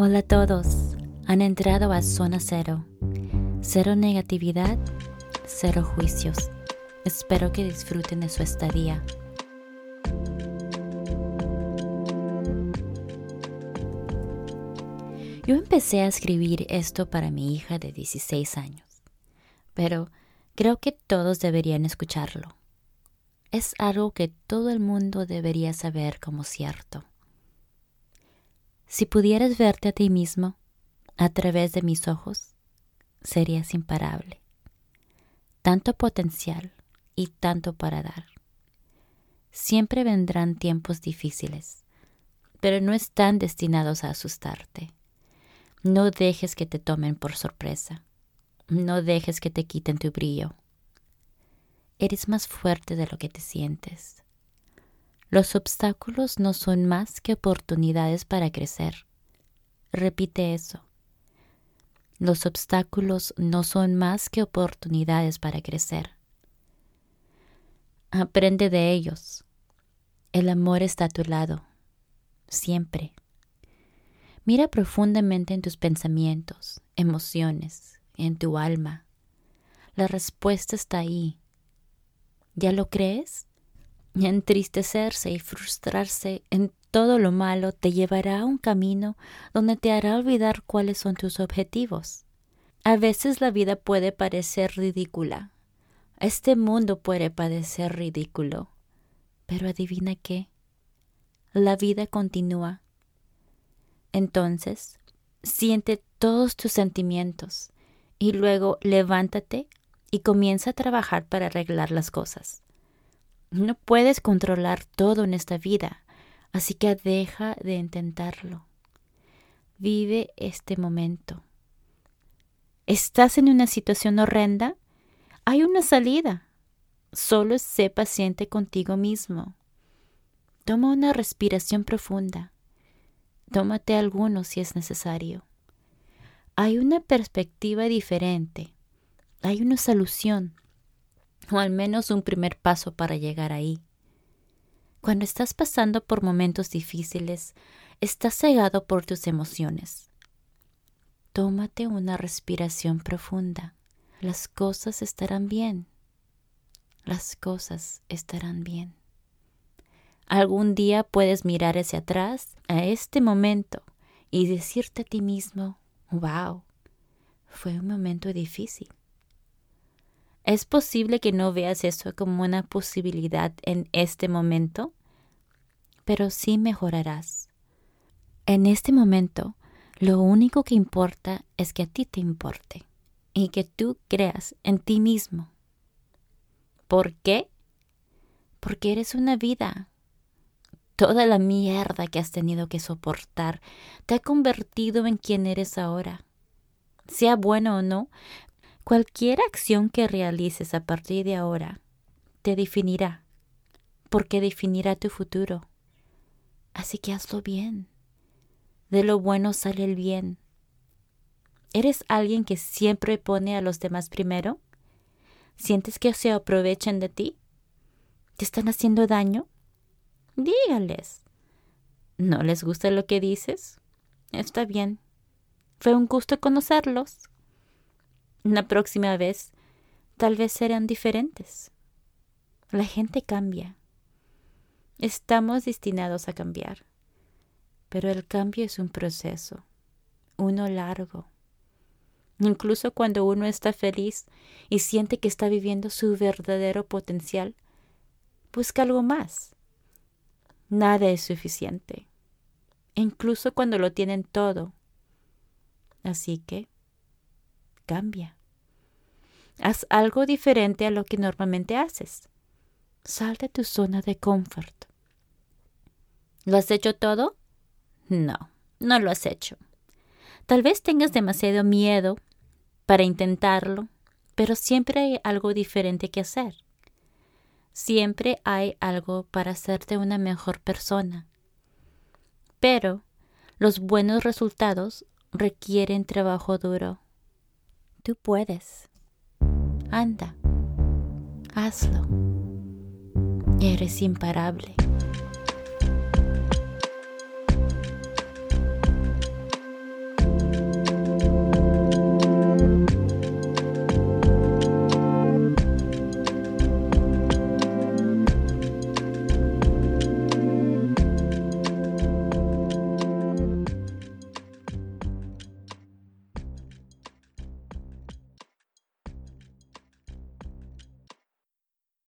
Hola a todos, han entrado a Zona Cero. Cero negatividad, cero juicios. Espero que disfruten de su estadía. Yo empecé a escribir esto para mi hija de 16 años, pero creo que todos deberían escucharlo. Es algo que todo el mundo debería saber como cierto. Si pudieras verte a ti mismo a través de mis ojos, serías imparable. Tanto potencial y tanto para dar. Siempre vendrán tiempos difíciles, pero no están destinados a asustarte. No dejes que te tomen por sorpresa. No dejes que te quiten tu brillo. Eres más fuerte de lo que te sientes. Los obstáculos no son más que oportunidades para crecer. Repite eso. Los obstáculos no son más que oportunidades para crecer. Aprende de ellos. El amor está a tu lado, siempre. Mira profundamente en tus pensamientos, emociones, en tu alma. La respuesta está ahí. ¿Ya lo crees? Entristecerse y frustrarse en todo lo malo te llevará a un camino donde te hará olvidar cuáles son tus objetivos. A veces la vida puede parecer ridícula. Este mundo puede parecer ridículo. Pero adivina qué. La vida continúa. Entonces, siente todos tus sentimientos y luego levántate y comienza a trabajar para arreglar las cosas. No puedes controlar todo en esta vida, así que deja de intentarlo. Vive este momento. ¿Estás en una situación horrenda? Hay una salida. Solo sé paciente contigo mismo. Toma una respiración profunda. Tómate alguno si es necesario. Hay una perspectiva diferente. Hay una solución o al menos un primer paso para llegar ahí. Cuando estás pasando por momentos difíciles, estás cegado por tus emociones. Tómate una respiración profunda. Las cosas estarán bien. Las cosas estarán bien. Algún día puedes mirar hacia atrás a este momento y decirte a ti mismo, wow, fue un momento difícil. ¿Es posible que no veas eso como una posibilidad en este momento? Pero sí mejorarás. En este momento, lo único que importa es que a ti te importe y que tú creas en ti mismo. ¿Por qué? Porque eres una vida. Toda la mierda que has tenido que soportar te ha convertido en quien eres ahora. Sea bueno o no, Cualquier acción que realices a partir de ahora te definirá, porque definirá tu futuro. Así que hazlo bien. De lo bueno sale el bien. ¿Eres alguien que siempre pone a los demás primero? ¿Sientes que se aprovechan de ti? ¿Te están haciendo daño? Dígales. ¿No les gusta lo que dices? Está bien. Fue un gusto conocerlos. La próxima vez tal vez serán diferentes. La gente cambia. Estamos destinados a cambiar. Pero el cambio es un proceso, uno largo. Incluso cuando uno está feliz y siente que está viviendo su verdadero potencial, busca algo más. Nada es suficiente, incluso cuando lo tienen todo. Así que cambia. Haz algo diferente a lo que normalmente haces. Sal de tu zona de confort. ¿Lo has hecho todo? No, no lo has hecho. Tal vez tengas demasiado miedo para intentarlo, pero siempre hay algo diferente que hacer. Siempre hay algo para hacerte una mejor persona. Pero los buenos resultados requieren trabajo duro. Tú puedes. Anda, hazlo. Eres imparable.